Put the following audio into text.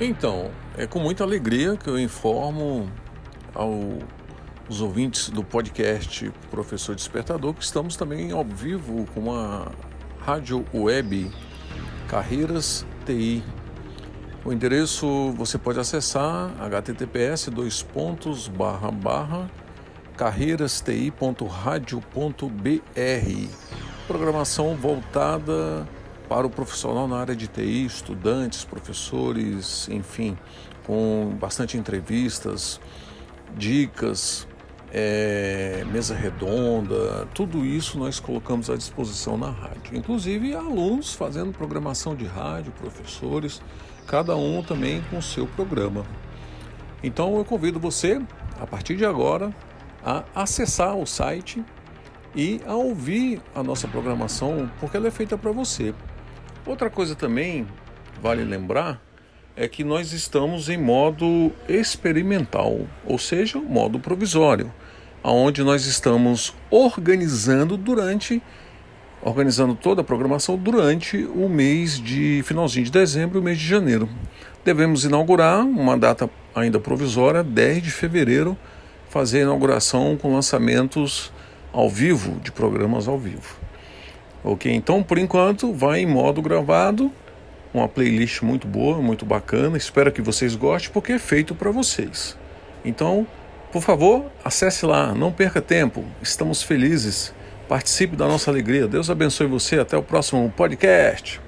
Então, é com muita alegria que eu informo aos ouvintes do podcast Professor Despertador que estamos também ao vivo com a rádio web Carreiras TI. O endereço você pode acessar https dois pontos barra barra carreirasti.radio.br. Programação voltada para o profissional na área de TI, estudantes, professores, enfim, com bastante entrevistas, dicas, é, mesa redonda, tudo isso nós colocamos à disposição na rádio. Inclusive alunos fazendo programação de rádio, professores, cada um também com seu programa. Então eu convido você, a partir de agora, a acessar o site e a ouvir a nossa programação, porque ela é feita para você. Outra coisa também vale lembrar é que nós estamos em modo experimental, ou seja, modo provisório, aonde nós estamos organizando durante organizando toda a programação durante o mês de finalzinho de dezembro e o mês de janeiro. Devemos inaugurar uma data ainda provisória, 10 de fevereiro, fazer a inauguração com lançamentos ao vivo, de programas ao vivo. Ok, então por enquanto vai em modo gravado, uma playlist muito boa, muito bacana. Espero que vocês gostem porque é feito para vocês. Então, por favor, acesse lá, não perca tempo. Estamos felizes. Participe da nossa alegria. Deus abençoe você. Até o próximo podcast.